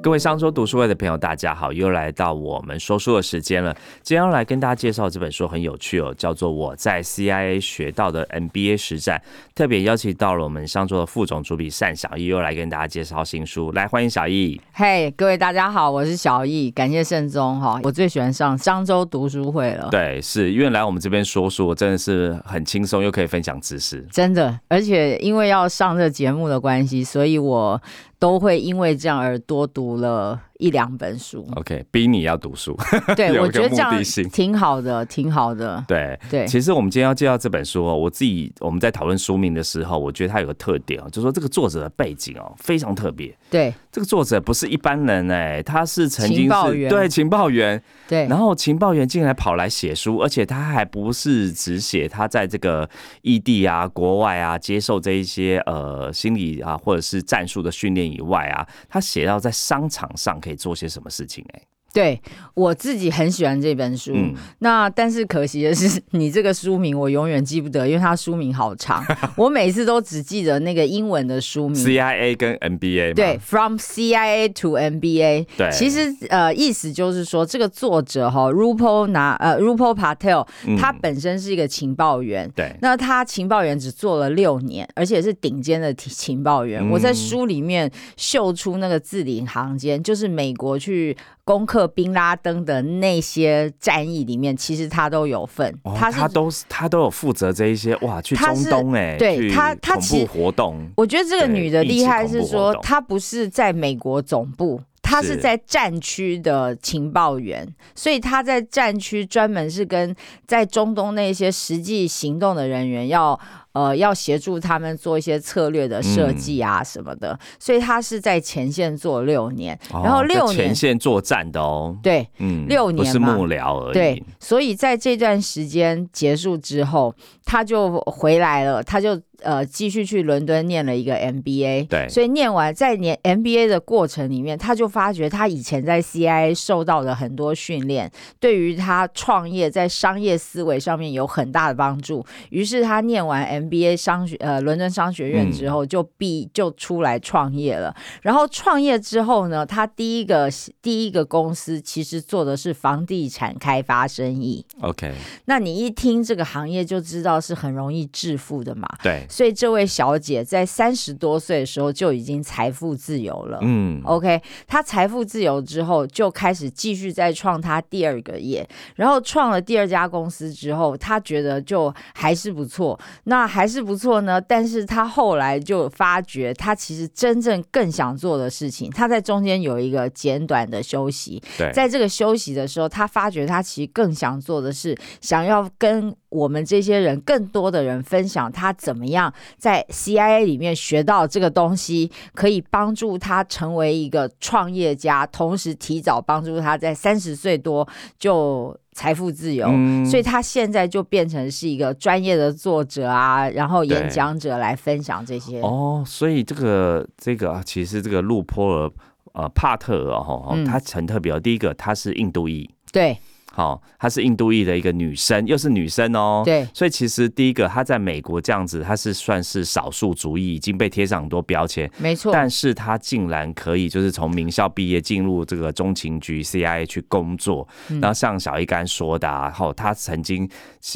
各位商周读书会的朋友，大家好，又来到我们说书的时间了。今天要来跟大家介绍这本书很有趣哦，叫做《我在 CIA 学到的 MBA 实战》。特别邀请到了我们商周的副总主笔单小易，又来跟大家介绍新书。来，欢迎小易。嘿，各位大家好，我是小易，感谢盛宗哈，我最喜欢上商周读书会了。对，是因为来我们这边说书，真的是很轻松，又可以分享知识。真的，而且因为要上这节目的关系，所以我。都会因为这样而多读了。一两本书，OK，逼你要读书，对 我觉得这样挺好的，挺好的。对对，其实我们今天要介绍这本书哦，我自己我们在讨论书名的时候，我觉得它有个特点哦，就是说这个作者的背景哦非常特别。对，这个作者不是一般人哎，他是曾经是对情报员，对，然后情报员竟然跑来写书，而且他还不是只写他在这个异地啊、国外啊接受这一些呃心理啊或者是战术的训练以外啊，他写到在商场上。可以做些什么事情？哎。对我自己很喜欢这本书，那但是可惜的是，你这个书名我永远记不得，因为它书名好长，我每次都只记得那个英文的书名，CIA 跟 NBA。对，From CIA to NBA。对，其实呃意思就是说，这个作者哈，Rupal 拿呃 Rupal Patel，他本身是一个情报员，对，那他情报员只做了六年，而且是顶尖的情报员。我在书里面秀出那个字里行间，就是美国去。攻克宾拉登的那些战役里面，其实他都有份。他他都是他都有负责这一些哇，去中东哎，对他他其实活动。我觉得这个女的厉害是说，她不是在美国总部，她是在战区的情报员，所以她在战区专门是跟在中东那些实际行动的人员要。呃，要协助他们做一些策略的设计啊什么的，所以他是在前线做六年，然后六年前线作战的哦，对，嗯，六年不是幕僚而已，对，所以在这段时间结束之后，他就回来了，他就。呃，继续去伦敦念了一个 MBA，对，所以念完在念 MBA 的过程里面，他就发觉他以前在 CIA 受到的很多训练，对于他创业在商业思维上面有很大的帮助。于是他念完 MBA 商学呃伦敦商学院之后，就毕就出来创业了。然后创业之后呢，他第一个第一个公司其实做的是房地产开发生意。OK，那你一听这个行业就知道是很容易致富的嘛？对。所以这位小姐在三十多岁的时候就已经财富自由了。嗯，OK，她财富自由之后就开始继续再创她第二个业，然后创了第二家公司之后，她觉得就还是不错。那还是不错呢，但是她后来就发觉，她其实真正更想做的事情，她在中间有一个简短的休息。对，在这个休息的时候，她发觉她其实更想做的是想要跟。我们这些人，更多的人分享他怎么样在 CIA 里面学到这个东西，可以帮助他成为一个创业家，同时提早帮助他在三十岁多就财富自由。所以他现在就变成是一个专业的作者啊，然后演讲者来分享这些。哦，所以这个这个啊其实这个路坡尔呃帕特尔哈，他很特别。第一个，他是印度裔。对。好，她是印度裔的一个女生，又是女生哦。对，所以其实第一个，她在美国这样子，她是算是少数族裔，已经被贴上很多标签。没错，但是她竟然可以，就是从名校毕业，进入这个中情局 CIA 去工作。然后像小一刚说的，然后她曾经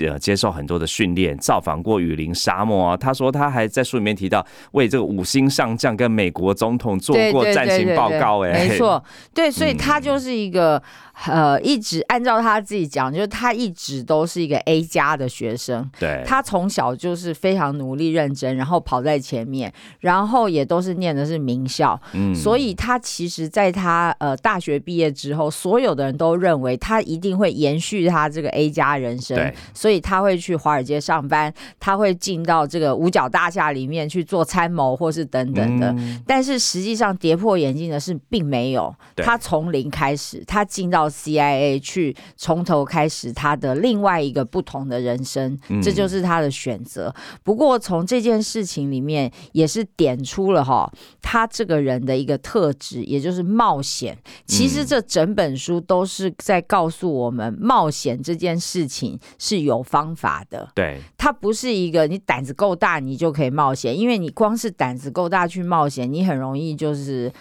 呃接受很多的训练，造访过雨林沙漠啊。她说她还在书里面提到，为这个五星上将跟美国总统做过战情报告。哎，没错，对，所以她就是一个。呃，一直按照他自己讲，就是他一直都是一个 A 加的学生。对，他从小就是非常努力认真，然后跑在前面，然后也都是念的是名校。嗯，所以他其实在他呃大学毕业之后，所有的人都认为他一定会延续他这个 A 加人生。所以他会去华尔街上班，他会进到这个五角大厦里面去做参谋，或是等等的。但是实际上跌破眼镜的是，并没有。他从零开始，他进到。CIA 去从头开始他的另外一个不同的人生，嗯这就是他的选择。不过从这件事情里面也是点出了哈，他这个人的一个特质，也就是冒险。其实这整本书都是在告诉我们，冒险这件事情是有方法的。对，它不是一个你胆子够大你就可以冒险，因为你光是胆子够大去冒险，你很容易就是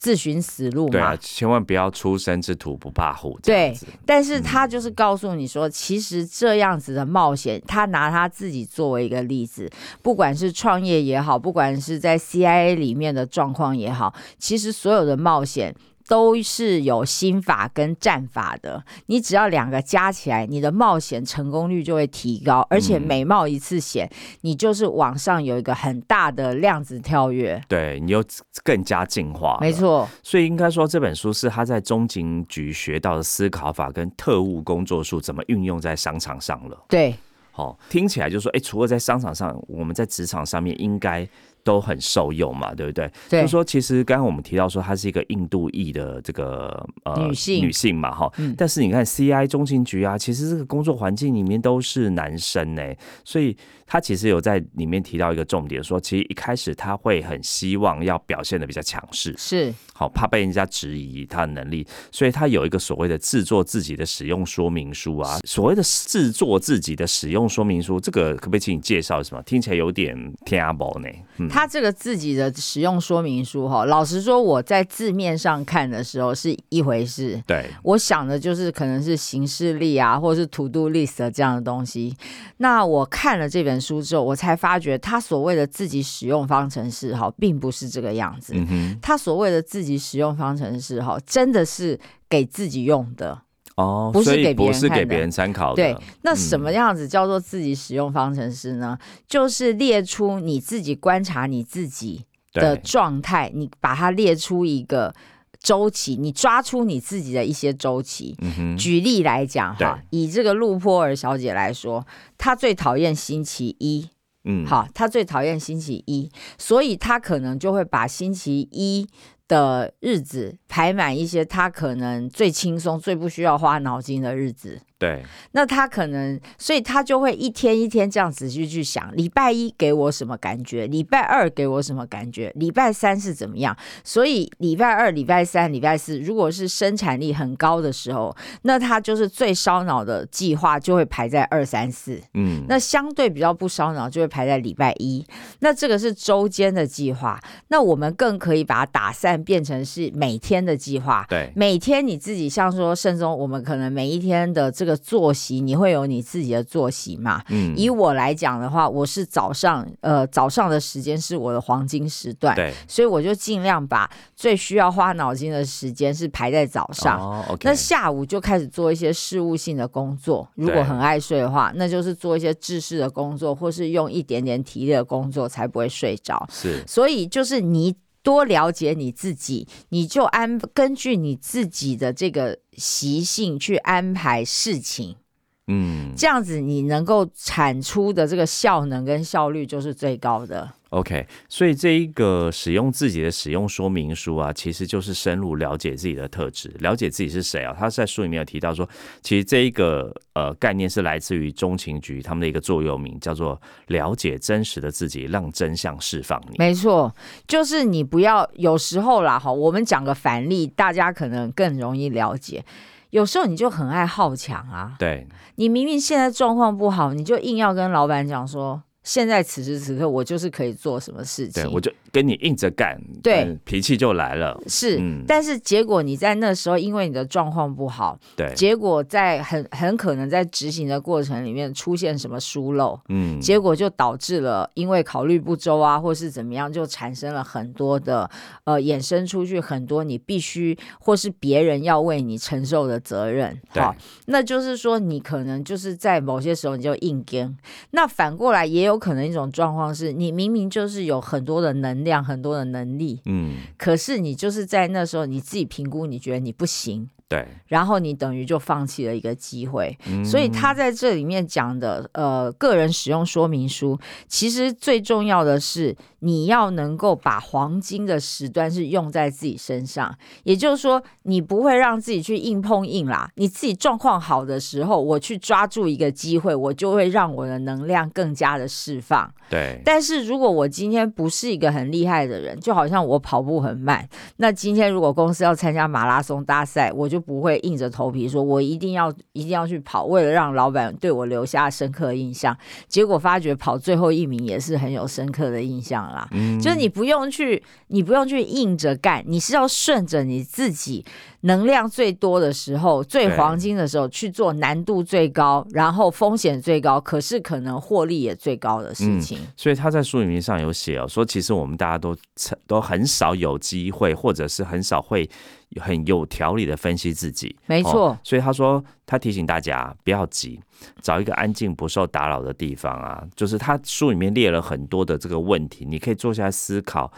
自寻死路嘛。对啊，千万不要出生之土不怕虎，对，但是他就是告诉你说，其实这样子的冒险，他拿他自己作为一个例子，不管是创业也好，不管是在 CIA 里面的状况也好，其实所有的冒险。都是有心法跟战法的，你只要两个加起来，你的冒险成功率就会提高，而且嗯每冒一次险，你就是往上有一个很大的量子跳跃。对你又更加进化，没。错，所以应该说这本书是他在中情局学到的思考法跟特务工作术怎么运用在商场上了。对，好，听起来就说，哎，除了在商场上，我们在职场上面应该都很受用嘛，对不对？对就说其实刚刚我们提到说，她是一个印度裔的这个呃女性女性嘛，哈、嗯但是你看 CI 中情局啊，其实这个工作环境里面都是男生呢，所以她其实有在里面提到一个重点，说其实一开始他会很希望要表现的比较强势，是好怕被人家质疑他的能力，所以他有一个所谓的制作自己的使用说明书啊。所谓的制作自己的使用说明书，这个可不可以请你介绍什么？听起来有点天阿宝呢。嗯，他这个自己的使用说明书哈，老实说，我在字面上看的时候是一回事。对，我想的就是可能是行事力啊，或者是 to do list 这样的东西。那我看了这本书之后，我才发觉他所谓的自己使用方程式哈，并不是这个样子。嗯哼，他所谓的自己使用方程式哈，真的是给自己用的。哦，所以不是给别不人看的是给别人参考的。对，那什么样子叫做自己使用方程式呢？就是列出你自己观察你自己的，状态，你把它列出一个周期，你抓出你自己的一些周期。嗯，举例来讲哈，以这个陆坡尔小姐来说，她最讨厌星期一。嗯，好，她最讨厌星期一，所以她可能就会把星期一的日子排满一些他可能最轻松、最不需要花脑筋的日子。对，那他可能，所以他就会一天一天这样仔细去想，礼拜一给我什么感觉，礼拜二给我什么感觉，礼拜三是怎么样。所以礼拜二、礼拜三、礼拜四，如果是生产力很高的时候，那他就是最烧脑的计划就会排在二三四。嗯，那相对比较不烧脑，就会排在礼拜一。那这个是周间的计划，那我们更可以把它打散，变成是每天的计划。对，每天你自己像说甚至，我们可能每一天的这个作息，你会有你自己的作息嘛？嗯，以我来讲的话，我是早上，呃，早上的时间是我的黄金时段，对，所以我就尽量把最需要花脑筋的时间是排在早上。那下午就开始做一些事务性的工作，如果很爱睡的话，那就是做一些制式的工作，或是用一点点体力的工作，才不会睡着。是，所以就是你多了解你自己，你就安根据你自己的这个习性去安排事情，嗯这样子你能够产出的这个效能跟效率就是最高的。，OK，所以这一个使用自己的使用说明书啊，其实就是深入了解自己的特质，了解自己是谁啊。他在书里面有提到说，其实这一个呃概念是来自于中情局他们的一个座右铭，叫做“了解真实的自己，让真相释放你”。没错，就是你不要有时候啦，哈，我们讲个反例，大家可能更容易了解。有时候你就很爱好强啊，对，你明明现在状况不好，你就硬要跟老板讲说，现在此时此刻我就是可以做什么事情对，。我就跟你硬着干，对。嗯，脾气就来了。是，嗯。但是结果你在那时候，因为你的状况不好，对，结果在很很可能在执行的过程里面出现什么疏漏，嗯，结果就导致了因为考虑不周啊，或是怎么样，就产生了很多的呃衍生出去很多你必须或是别人要为你承受的责任。对。好，那就是说你可能就是在某些时候你就硬跟，那反过来也有可能一种状况是你明明就是有很多的能量，很多的能力，嗯，可是你就是在那时候你自己评估，你觉得你不行，对，然后你等于就放弃了一个机会。嗯所以他在这里面讲的，呃，个人使用说明书，其实最重要的是你要能够把黄金的时段是用在自己身上，也就是说，你不会让自己去硬碰硬啦。你自己状况好的时候，我去抓住一个机会，我就会让我的能量更加的释放。对，但是如果我今天不是一个很厉害的人，就好像我跑步很慢，那今天如果公司要参加马拉松大赛，我就不会硬着头皮说我一定要一定要去跑，为了让老板对我留下深刻印象。结果发觉跑最后一名也是很有深刻的印象啦。嗯就是你不用去，你不用去硬着干，你是要顺着你自己能量最多的时候、最黄金的时候去做难度最高，然后风险最高，可是可能获利也最高的事情。所以他在书里面上有写哦，说其实我们大家都都很少有机会，或者是很少会很有条理的分析自己。没错哦所以他说他提醒大家不要急，找一个安静不受打扰的地方啊。就是他书里面列了很多的这个问题，你可以坐下来思考。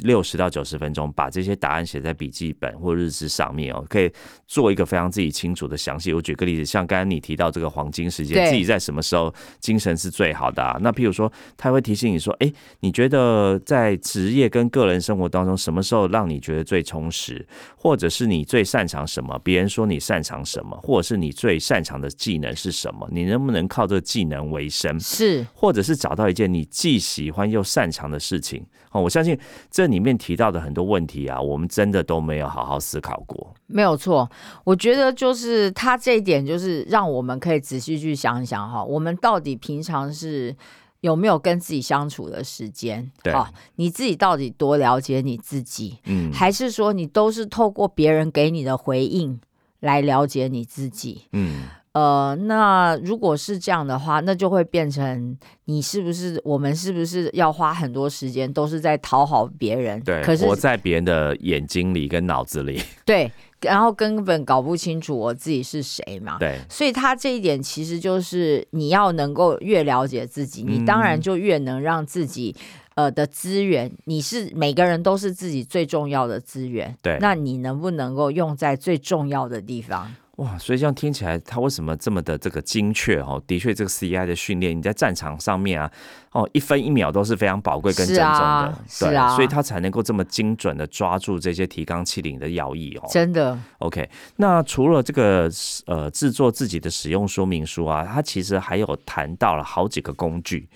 六十到九十分钟，把这些答案写在笔记本或日志上面哦，可以做一个非常自己清楚的详细。我举个例子，像刚刚你提到这个黄金时间，自己在什么时候精神是最好的啊？那譬如说，他会提醒你说，哎，你觉得在职业跟个人生活当中，什么时候让你觉得最充实，或者是你最擅长什么？别人说你擅长什么，或者是你最擅长的技能是什么？你能不能靠这个技能为生？是或者是找到一件你既喜欢又擅长的事情哦，我相信这里面提到的很多问题啊，我们真的都没有好好思考过。没有错，我觉得就是他这一点，就是让我们可以仔细去想一想哈，我们到底平常是有没有跟自己相处的时间？对哦，你自己到底多了解你自己，嗯，还是说你都是透过别人给你的回应来了解你自己？嗯，呃，那如果是这样的话，那就会变成你是不是我们是不是要花很多时间都是在讨好别人？对，可是活在别人的眼睛里跟脑子里，对，然后根本搞不清楚我自己是谁嘛。对，所以他这一点其实就是你要能够越了解自己，你当然嗯就越能让自己。呃的资源，你是每个人都是自己最重要的资源，对那你能不能够用在最重要的地方？哇，所以这样听起来，他为什么这么的这个精确哦？的确，这个 CI 的训练，你在战场上面啊，哦，一分一秒都是非常宝贵跟珍重的，对，是啊所以他才能够这么精准的抓住这些提纲挈领的要义哦。真的，OK，那除了这个呃制作自己的使用说明书啊，它其实还有谈到了好几个工具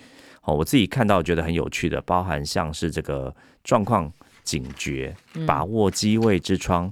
哦，我自己看到觉得很有趣的，包含像是这个状况警觉、把握机位之窗、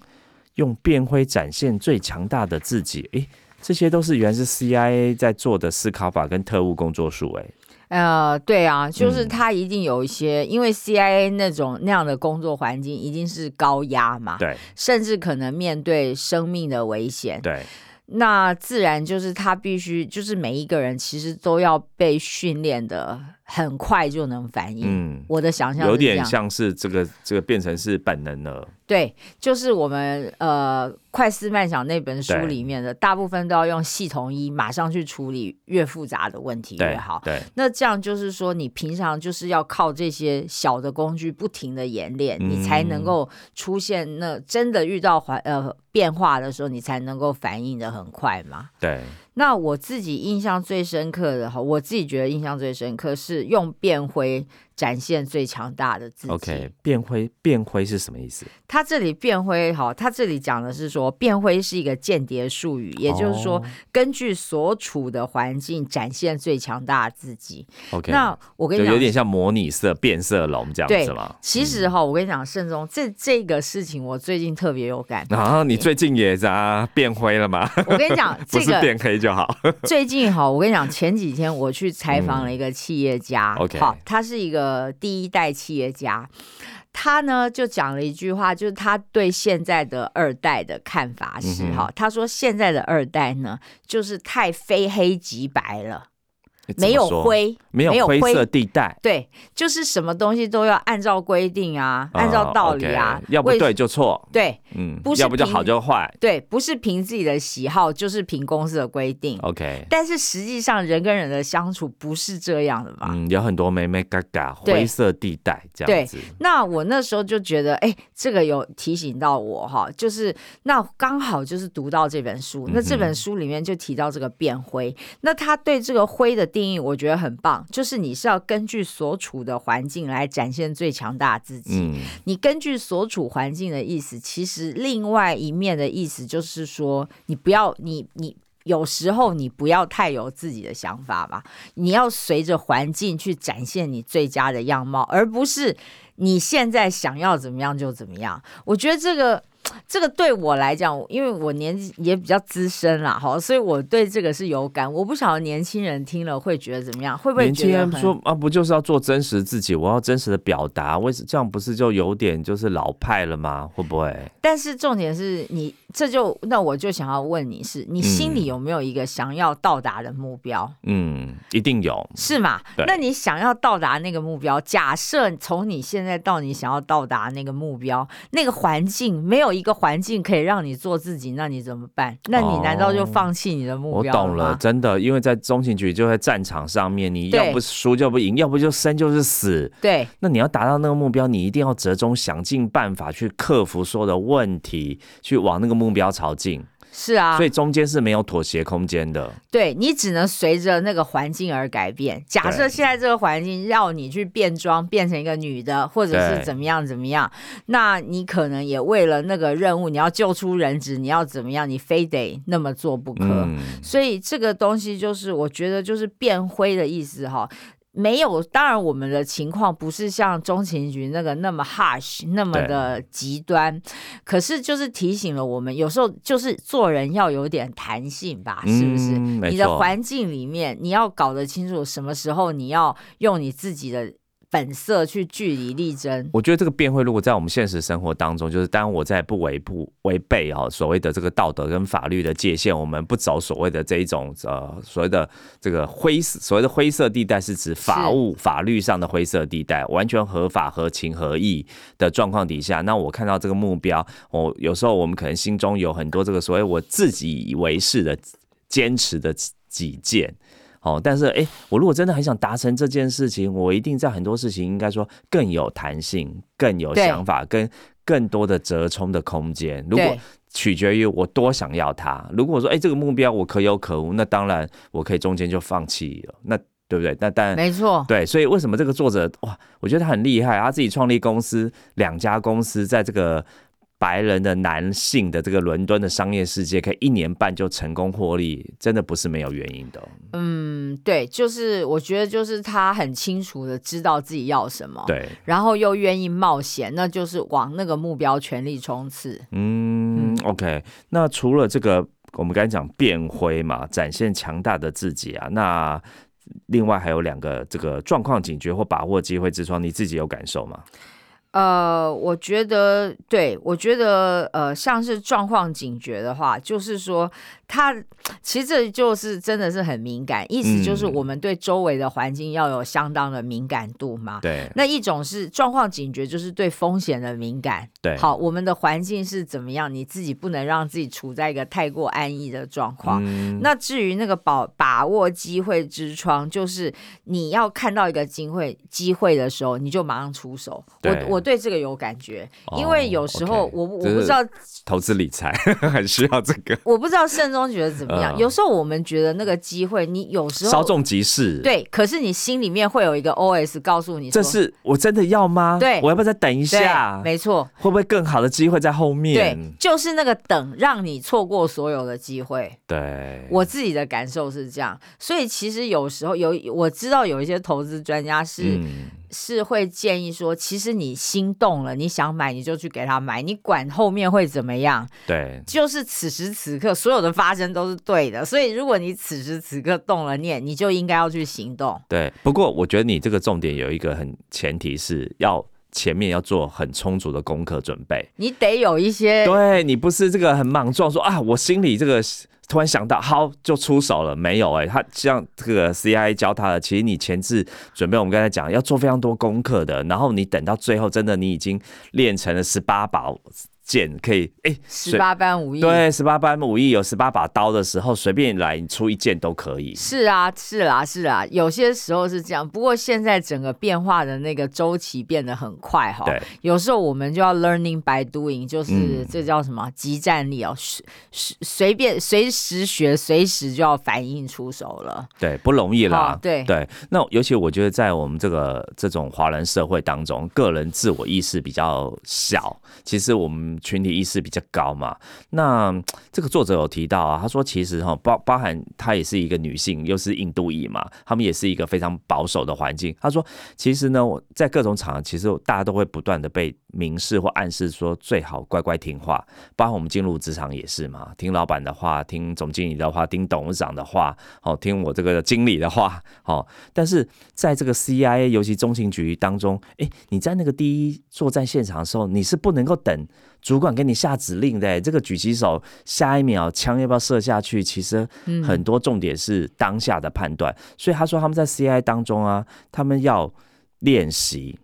用变灰展现最强大的自己，诶，这些都是原来是 CIA 在做的思考法跟特务工作术，诶，呃，对啊，就是嗯。他一定有一些，因为 CIA 那种那样的工作环境一定是高压嘛，对。甚至可能面对生命的危险，对，那自然就是他必须，就是每一个人其实都要被训练的很快就能反应。嗯，我的想象有点像是这个这个变成是本能了，对，就是我们呃《快思慢想》那本书里面的，大部分都要用系统一马上去处理，越复杂的问题越好。对，那这样就是说，你平常就是要靠这些小的工具不停的演练，你才能嗯够出现那真的遇到环呃变化的时候，你才能够反应的很快嘛。对，那我自己印象最深刻的哈，我自己觉得印象最深刻是用变灰展现最强大的自己。OK，变灰变灰是什么意思？他这里变灰哈，他这里讲的是说变灰是一个间谍术语，也就是说哦根据所处的环境展现最强大的自己。OK，那我跟你讲，有点像模拟色变色龙这样对子嘛。其实哈，我跟你讲，慎重这这个事情，我最近特别有感。然 后你最近也在变灰了吗？我跟你讲，这个变黑就好。最近哈，我跟你讲，前几天我去采访了一个企业家，嗯 OK 好，他是一个第一代企业家，他呢就讲了一句话，就是他对现在的二代的看法是哈、他说现在的二代呢，就是太非黑即白了。没有灰，没有灰灰色地带，对，就是什么东西都要按照规定啊，按照道理啊要不对就错，对嗯，不是要不就好就坏对，不是凭自己的喜好，就是凭公司的规定。，OK。但是实际上，人跟人的相处不是这样的嘛。嗯，有很多妹妹嘎嘎灰色地带这样子，那我那时候就觉得，哎，这个有提醒到我哈，就是那刚好就是读到这本书，那这本书里面就提到这个变灰，那他对这个灰的定义，我觉得很棒，就是你是要根据所处的环境来展现最强大自己。嗯，你根据所处环境的意思，其实另外一面的意思就是说，你不要你你。有时候你不要太有自己的想法吧，你要随着环境去展现你最佳的样貌，而不是你现在想要怎么样就怎么样。我觉得这个 这个对我来讲，因为我年纪也比较资深啦，哈，所以我对这个是有感。我不晓得年轻人听了会觉得怎么样，会不会年轻觉得说啊，不就是要做真实自己，我要真实的表达，为什这样不是就有点就是老派了吗？会不会？但是重点是你，这就那我就想要问你是，你心里嗯有没有一个想要到达的目标？嗯，一定有，是吗？那你想要到达那个目标，假设从你现在到你想要到达那个目标，那个环境没有一个环境可以让你做自己，那你怎么办？那你难道就哦放弃你的目标我懂了，真的，因为在中情局就在战场上面，你要不输就不赢，要不就生就是死。对那你要达到那个目标，你一定要折中，想尽办法去克服所有的问题，去往那个目标朝进。是啊所，以中间是没有妥协空间的。对你只能随着那个环境而改变。假设现在这个环境要你去变装，变成一个女的，或者是怎么样怎么样，那你可能也为了那个任务，你要救出人质，你要怎么样，你非得那么做不可。嗯，所以这个东西就是，我觉得就是变灰的意思哈。没有，当然我们的情况不是像中情局那个那么 harsh 那么的极端，可是就是提醒了我们，有时候就是做人要有点弹性吧，是不是？嗯你的错。环境里面，你要搞得清楚什么时候你要用你自己的本色去据理力争。我觉得这个辩会，如果在我们现实生活当中，就是当我在不违不违背哦所谓的这个道德跟法律的界限，我们不走所谓的这一种呃所谓的这个灰色所谓的灰色地带，是指法务法律上的灰色地带，完全合法合情合义的状况底下，那我看到这个目标，我有时候我们可能心中有很多这个所谓我自己以为是的坚持的己见。哦，但是哎，我如果真的很想达成这件事情，我一定在很多事情应该说更有弹性、更有想法、跟更多的折冲的空间。如果取决于我多想要它，如果说哎这个目标我可有可无，那当然我可以中间就放弃了，那对不对？那当然没错，对，所以为什么这个作者哇，我觉得他很厉害，他自己创立公司，两家公司在这个白人的男性的这个伦敦的商业世界，可以一年半就成功获利，真的不是没有原因的。嗯，对，就是我觉得就是他很清楚的知道自己要什么，对，然后又愿意冒险，那就是往那个目标全力冲刺。嗯 o k 那除了这个，我们刚才讲变灰嘛，展现强大的自己啊，那另外还有两个这个状况警觉或把握机会之窗，你自己有感受吗？呃，我觉得，对我觉得，呃，像是状况警觉的话，就是说，他其实这就是真的是很敏感，意思就是嗯我们对周围的环境要有相当的敏感度嘛。对那一种是状况警觉，就是对风险的敏感。对，好，我们的环境是怎么样，你自己不能让自己处在一个太过安逸的状况。嗯那至于那个把把握机会之窗，就是你要看到一个机会机会的时候，你就马上出手。我我对这个有感觉，哦因为有时候我我不知道投资理财 很需要这个，我不知道慎终觉得怎么样。嗯有时候我们觉得那个机会，你有时候稍纵即逝。。对，可是你心里面会有一个 OS 告诉你，这是我真的要吗？对我要不要再等一下？没错，会不会更好的机会在后面对？，就是那个等，让你错过所有的机会。对，我自己的感受是这样，所以其实有时候有我知道有一些投资专家是、嗯，是会建议说，其实你心动了，你想买你就去给他买，你管后面会怎么样，对，就是此时此刻所有的发生都是对的。所以如果你此时此刻动了念，你就应该要去行动。对。不过我觉得你这个重点有一个很前提是要前面要做很充足的功课准备。你得有一些对你不是这个很莽撞说啊，我心里这个突然想到，好就出手了，没有哎、他像这个 C.I. 教他的，其实你前置准备，我们刚才讲要做非常多功课的，然后你等到最后，真的你已经练成了十八把剑，可以哎，十八般武艺。对，十八般武艺有十八把刀的时候，随便来你出一件都可以。是啊，是啦，是啦，有些时候是这样。不过现在整个变化的那个周期变得很快哈。对，有时候我们就要 learning by doing，就是、嗯这叫什么激战力哦，随随随便随时学，随时就要反应出手了。对，不容易啦。哦对对，那尤其我觉得在我们这个这种华人社会当中，个人自我意识比较小，其实我们群体意识比较高嘛。那这个作者有提到啊，他说其实哈包包含她也是一个女性，又是印度裔嘛，他们也是一个非常保守的环境。他说其实呢，我在各种场合，其实大家都会不断的被明示或暗示说最好乖乖听话，包括我们进入职场也是嘛，听老板的话，听总经理的话，听董事长的话，哦，听我这个经理的话，哦。但是在这个 CIA，尤其中情局当中，诶，你在那个第一作战现场的时候，你是不能够等主管给你下指令的。这个举起手，下一秒枪要不要射下去，其实很多重点是当下的判断。所以他说他们在 CIA 当中啊，他们要练习，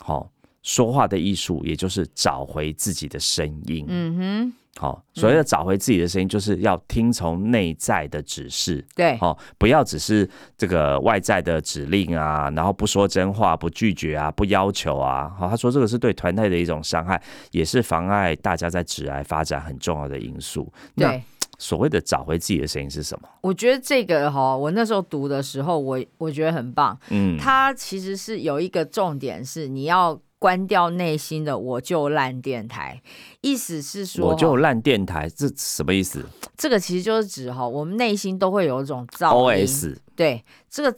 好、说话的艺术，也就是找回自己的声音。嗯好、所谓的找回自己的声音，就是要听从内在的指示。哼，对，哦，不要只是这个外在的指令啊，然后不说真话、不拒绝啊、不要求啊。好、他说这个是对团队的一种伤害，也是妨碍大家在职癌发展很重要的因素。那对。所谓的找回自己的声音是什么？我觉得这个哈，我那时候读的时候，我我觉得很棒。嗯，它其实是有一个重点是你要关掉内心的我就烂电台，意思是说，我就烂电台，这什么意思这个其实就是指哈，我们内心都会有一种噪音。？OS 对，这个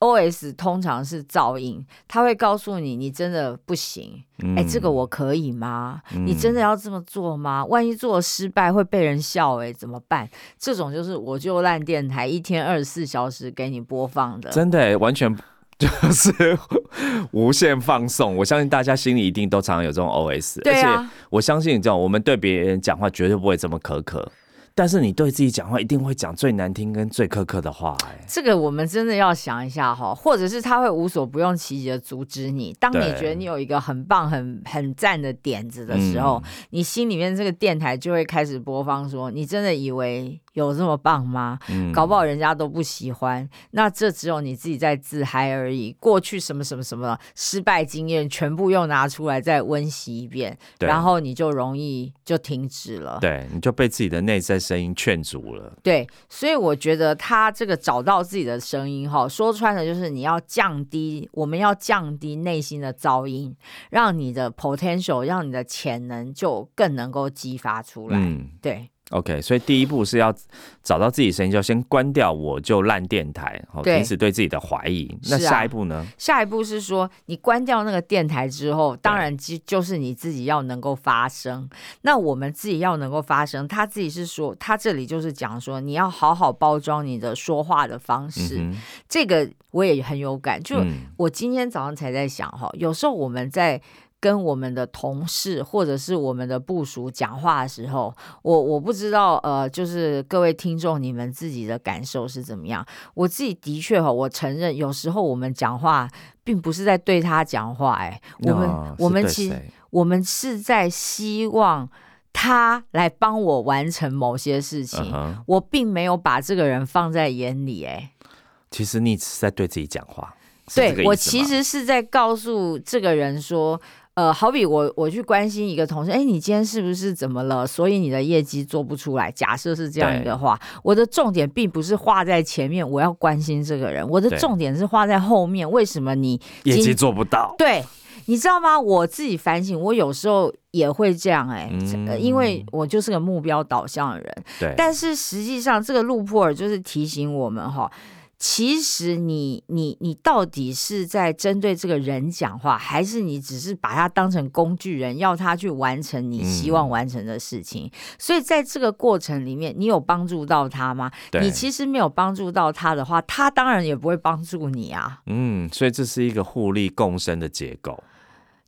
O S 通常是噪音，它会告诉你你真的不行，哎、嗯这个我可以吗？你真的要这么做吗？万一做失败会被人笑、哎，怎么办？这种就是我就烂电台，一天二十四小时给你播放的。真的耶完全就是无限放送。我相信大家心里一定都常常有这种 OS，而且我相信这种我们对别人讲话绝对不会这么苛刻，但是你对自己讲话一定会讲最难听跟最苛刻的话、哎，这个我们真的要想一下哈，或者是他会无所不用其极的阻止你。当你觉得你有一个很棒、很很赞的点子的时候，你心里面这个电台就会开始播放说：“你真的以为有这么棒吗？嗯搞不好人家都不喜欢。那这只有你自己在自嗨而已。过去什么什么什么失败经验全部又拿出来再温习一遍，然后你就容易就停止了。对，你就被自己的内在声音劝阻了。对，所以我觉得他这个找到自己的声音哈，说穿了就是你要降低，我们要降低内心的噪音，让你的 potential，让你的潜能就更能够激发出来。嗯对，OK，所以第一步是要找到自己声音，就先关掉我就烂电台，停止对自己的怀疑。那下一步呢？下一步是说，你关掉那个电台之后，当然就就是你自己要能够发声。那我们自己要能够发声，他自己是说，他这里就是讲说，你要好好包装你的说话的方式。嗯这个我也很有感，就我今天早上才在想哈，有时候我们在跟我们的同事或者是我们的部署讲话的时候，我我不知道呃，就是各位听众你们自己的感受是怎么样？我自己的确哈，我承认有时候我们讲话并不是在对他讲话、哎，我们、那我们其实我们是在希望他来帮我完成某些事情。我并没有把这个人放在眼里、哎，其实你是在对自己讲话。对我其实是在告诉这个人说，呃，好比我我去关心一个同事，哎，你今天是不是怎么了？所以你的业绩做不出来。假设是这样一个话，我的重点并不是画在前面，我要关心这个人，我的重点是画在后面。为什么你业绩做不到，对？你知道吗？我自己反省，我有时候也会这样、哎、因为我就是个目标导向的人。对，但是实际上，这个路普尔就是提醒我们哈，其实你你你到底是在针对这个人讲话，还是你只是把他当成工具人，要他去完成你希望完成的事情？所以在这个过程里面，你有帮助到他吗？你其实没有帮助到他的话，他当然也不会帮助你啊。嗯，所以这是一个互利共生的结构。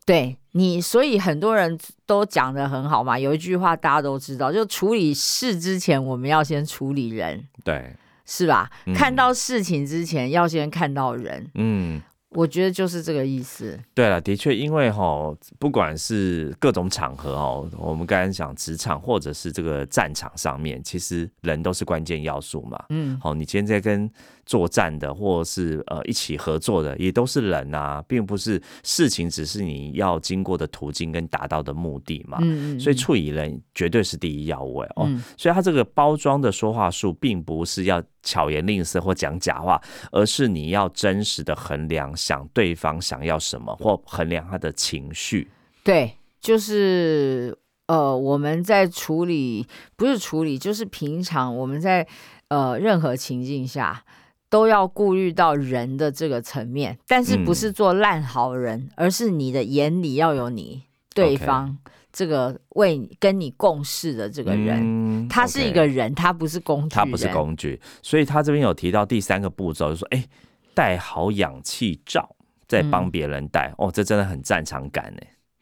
对你，所以很多人都讲的很好嘛。有一句话大家都知道，就处理事之前，我们要先处理人，对，是吧？嗯看到事情之前，要先看到人。嗯。我觉得就是这个意思。对了，的确，因为哈，不管是各种场合哦，我们刚才讲职场或者是这个战场上面，其实人都是关键要素嘛。嗯，好，你今天在跟作战的，或者是呃一起合作的，也都是人啊，并不是事情，只是你要经过的途径跟达到的目的嘛。嗯嗯，所以处理人绝对是第一要位哦。嗯所以他这个包装的说话术，并不是要巧言令色或讲假话，而是你要真实的衡量想对方想要什么，或衡量他的情绪。对，就是呃，我们在处理不是处理，就是平常我们在呃任何情境下。都要顾虑到人的这个层面，但是不嗯。是做烂好人，而是你的眼里要有你对方这个为你跟你共事的这个人，嗯他是一个人，他不是工具，他不是工具，所以他这边有提到第三个步骤，就说哎，戴好氧气罩，再帮嗯。别人戴、哦，这真的很战场感呢。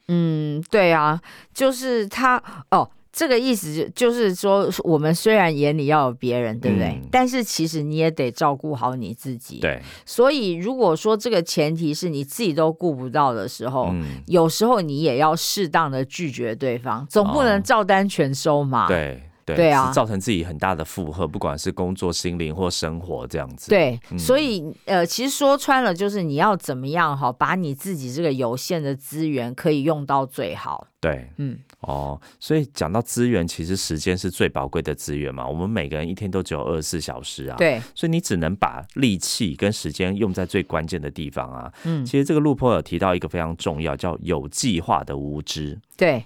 嗯，对啊，就是他哦，这个意思就就是说，我们虽然眼里要有别人，对不对？嗯但是其实你也得照顾好你自己。，对，所以如果说这个前提是你自己都顾不到的时候，嗯，有时候你也要适当的拒绝对方，总不能哦照单全收嘛。对。对对啊造成自己很大的负荷，不管是工作、心灵或生活这样子。，对，嗯所以呃，其实说穿了就是你要怎么样哈，把你自己这个有限的资源可以用到最好。对，嗯，哦，所以讲到资源，其实时间是最宝贵的资源嘛。我们每个人一天都只有二十四小时啊，，对，所以你只能把力气跟时间用在最关键的地方啊。嗯，其实这个路坡有提到一个非常重要，叫有计划的无知。对。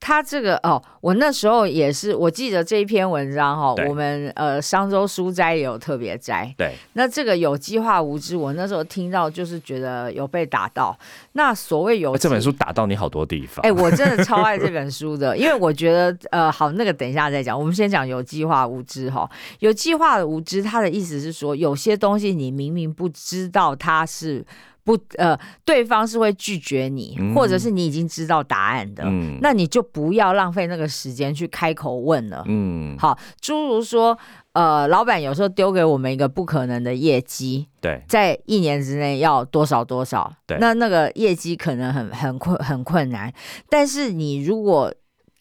他这个哦，我那时候也是，我记得这一篇文章哈、对我们呃商周书斋也有特别摘。对，那这个有计划无知，我那时候听到就是觉得有被打到。那所谓有这本书打到你好多地方。哎、我真的超爱这本书的，因为我觉得，呃，好，那个等一下再讲。我们先讲有计划无知哈。有计划的无知，他的意思是说，有些东西你明明不知道它是不呃，对方是会拒绝你，嗯。或者是你已经知道答案的，嗯。那你就不要浪费那个时间去开口问了。嗯，好，诸如说，呃，老板有时候丢给我们一个不可能的业绩，对，在一年之内要多少多少，对。那那个业绩可能很很困很困难，但是你如果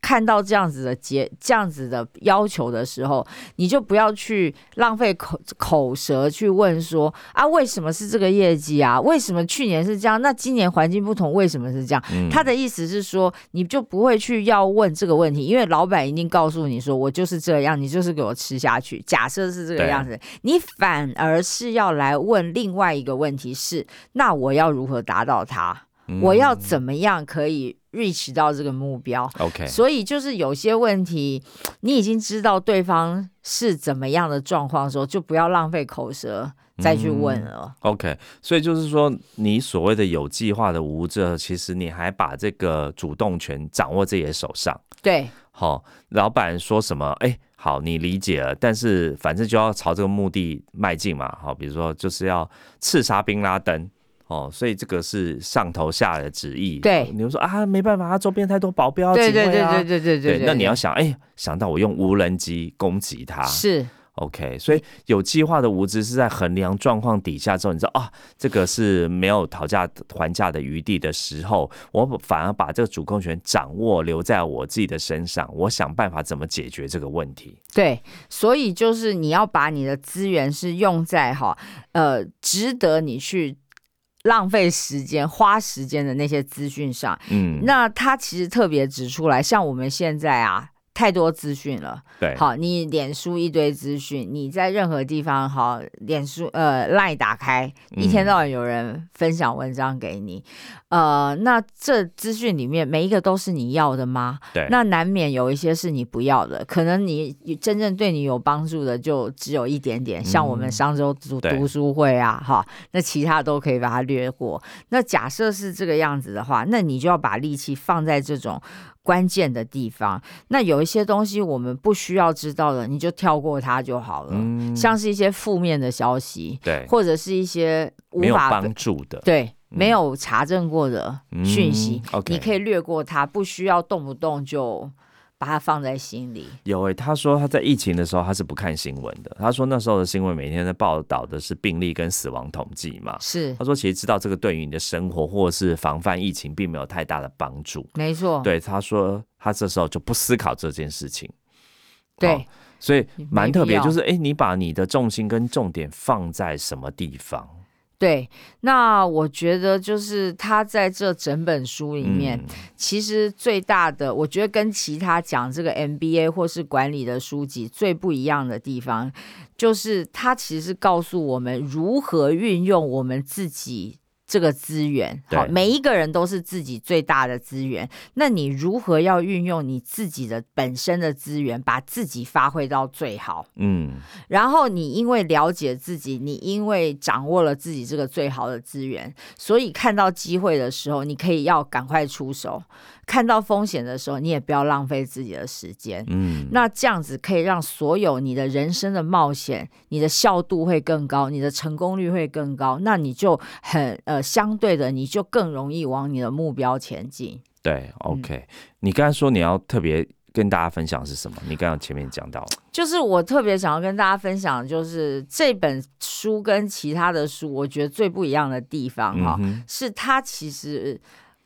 看到这样子的结这样子的要求的时候，你就不要去浪费口口舌去问说啊，为什么是这个业绩啊？为什么去年是这样？那今年环境不同，为什么是这样？嗯他的意思是说，你就不会去要问这个问题，因为老板一定告诉你说，我就是这样，你就是给我吃下去。假设是这个样子，你反而是要来问另外一个问题是，那我要如何达到它？嗯我要怎么样可以 reach 到这个目标？OK，所以就是有些问题，你已经知道对方是怎么样的状况的时候，就不要浪费口舌再去问了。OK，所以就是说，你所谓的有计划的无责，其实你还把这个主动权掌握在自己的手上。对好、老板说什么，哎，好，你理解了，但是反正就要朝这个目的迈进嘛。好，比如说就是要刺杀宾拉登。哦，所以这个是上头下的旨意。对你就说啊，没办法，他周边太多保镖、对对对对对对，那你要想，哎，想到我用无人机攻击他，是 OK，所以有计划的无知是在衡量状况底下之后，你知道啊，这个是没有讨价还价的余地的时候，我反而把这个主控权掌握留在我自己的身上，我想办法怎么解决这个问题。对，所以就是你要把你的资源是用在哈呃值得你去浪费时间、花时间的那些资讯上。嗯，那他其实特别指出来，像我们现在啊。太多资讯了，对，好，你脸书一堆资讯，你在任何地方，好，脸书呃赖打开，一天嗯到晚有人分享文章给你，呃，那这资讯里面每一个都是你要的吗？对，那难免有一些是你不要的，可能你真正对你有帮助的就只有一点点，像我们嗯上周读读书会啊，哈，那其他都可以把它略过。那假设是这个样子的话，那你就要把力气放在这种关键的地方。那有一些东西我们不需要知道的，你就跳过它就好了。嗯，像是一些负面的消息，对，或者是一些无没有法帮助的，对没有查证过的讯息，你可以略过它，不需要动不动就把它放在心里。有诶、他说他在疫情的时候他是不看新闻的。他说那时候的新闻每天在报道的是病例跟死亡统计嘛。是他说其实知道这个对于你的生活或者是防范疫情并没有太大的帮助。没错，对，他说他这时候就不思考这件事情。对好所以蛮特别，就是哎、诶你把你的重心跟重点放在什么地方？对。那我觉得就是他在这整本书里面，嗯其实最大的，我觉得跟其他讲这个 MBA 或是管理的书籍最不一样的地方，就是他其实是告诉我们如何运用我们自己。这个资源，好，每一个人都是自己最大的资源。那你如何要运用你自己的本身的资源，把自己发挥到最好？嗯，然后你因为了解自己，你因为掌握了自己这个最好的资源，所以看到机会的时候，你可以要赶快出手；看到风险的时候，你也不要浪费自己的时间。嗯，那这样子可以让所有你的人生的冒险，你的效度会更高，你的成功率会更高。那你就很呃相对的，你就更容易往你的目标前进。对，OK。你刚才说你要特别跟大家分享是什么？你刚刚前面讲到，就是我特别想要跟大家分享，的就是这本书跟其他的书，我觉得最不一样的地方哈、嗯，是它其实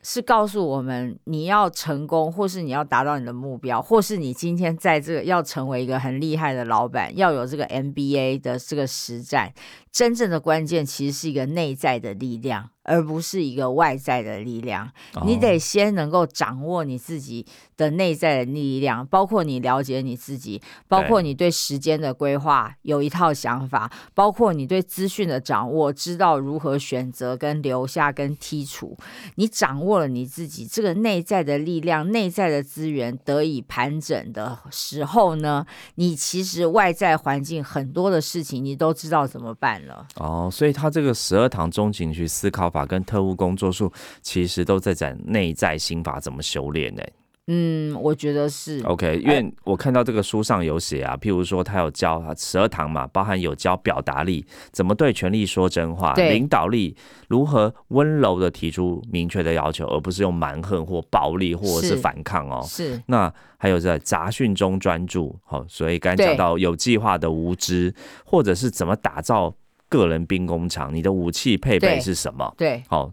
是告诉我们，你要成功，或是你要达到你的目标，或是你今天在这个要成为一个很厉害的老板，要有这个 MBA 的这个实战，真正的关键其实是一个内在的力量，而不是一个外在的力量。你哦得先能够掌握你自己的内在的力量，包括你了解你自己，包括你对时间的规划有一套想法，包括你对资讯的掌握，知道如何选择跟留下跟剔除。你掌握了你自己这个内在的力量、内在的资源得以盘整的时候呢，你其实外在环境很多的事情你都知道怎么办了。哦，所以他这个十二堂中情去思考法跟特务工作术，其实都在讲内在心法怎么修炼呢。嗯，我觉得是。OK，因为我看到这个书上有写啊，譬如说他有教十二堂嘛，包含有教表达力，怎么对权力说真话，领导力如何温柔的提出明确的要求，而不是用蛮横或暴力或者是是反抗哦。是那还有在杂讯中专注，好、所以刚才讲到有计划的无知，或者是怎么打造个人兵工厂，你的武器配备是什么？对，好、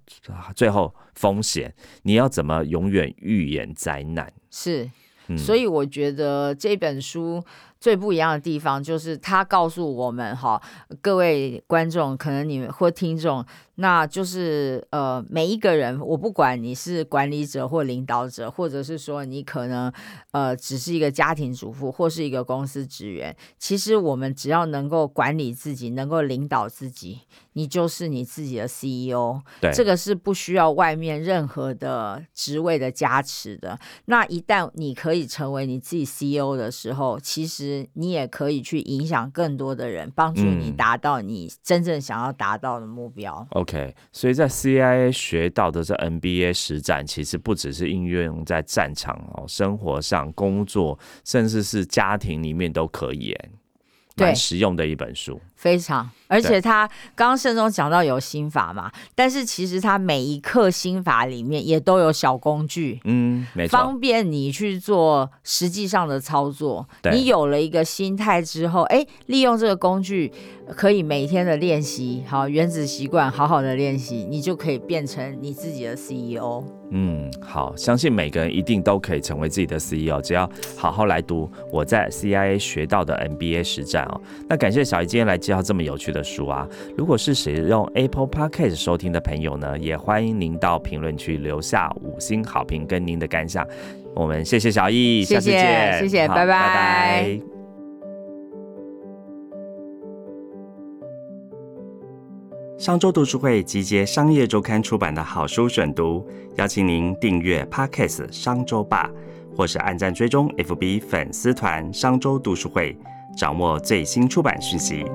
最后风险，你要怎么永远预言灾难？是。嗯所以我觉得这本书最不一样的地方，就是它告诉我们哈，各位观众，可能你们或听众，那就是呃，每一个人，我不管你是管理者或领导者，或者是说你可能呃只是一个家庭主妇或是一个公司职员，其实我们只要能够管理自己，能够领导自己，你就是你自己的 CEO。对，这个是不需要外面任何的职位的加持的。那一旦你可以成为你自己 CEO 的时候，其实你也可以去影响更多的人，帮助你嗯达到你真正想要达到的目标。OK，所以在 CIA 学到的这 NBA 实战，其实不只是应用在战场哦，生活上、工作，甚至是家庭里面都可以，哎，蛮实用的一本书。非常，而且他刚刚盛中讲到有心法嘛，但是其实他每一课心法里面也都有小工具，嗯，没错，方便你去做实际上的操作。对你有了一个心态之后，哎，利用这个工具，可以每天的练习，好原子习惯，好好的练习，你就可以变成你自己的 E CEO。嗯，好，相信每个人一定都可以成为自己的 CEO，只要好好来读我在 CIA 学到的 NBA 实战哦。那感谢小姨今天来介绍这么有趣的书啊！如果是使用 Apple Podcast 收听的朋友呢，也欢迎您到评论区留下五星好评跟您的感想。我们谢谢小易，下次谢谢见，谢谢拜拜好拜拜商周读书会集结商业周刊出版的好书选读，邀请您订阅 Podcast 商周吧，或是按赞追踪 FB 粉丝团商周读书会，掌握最新出版讯息。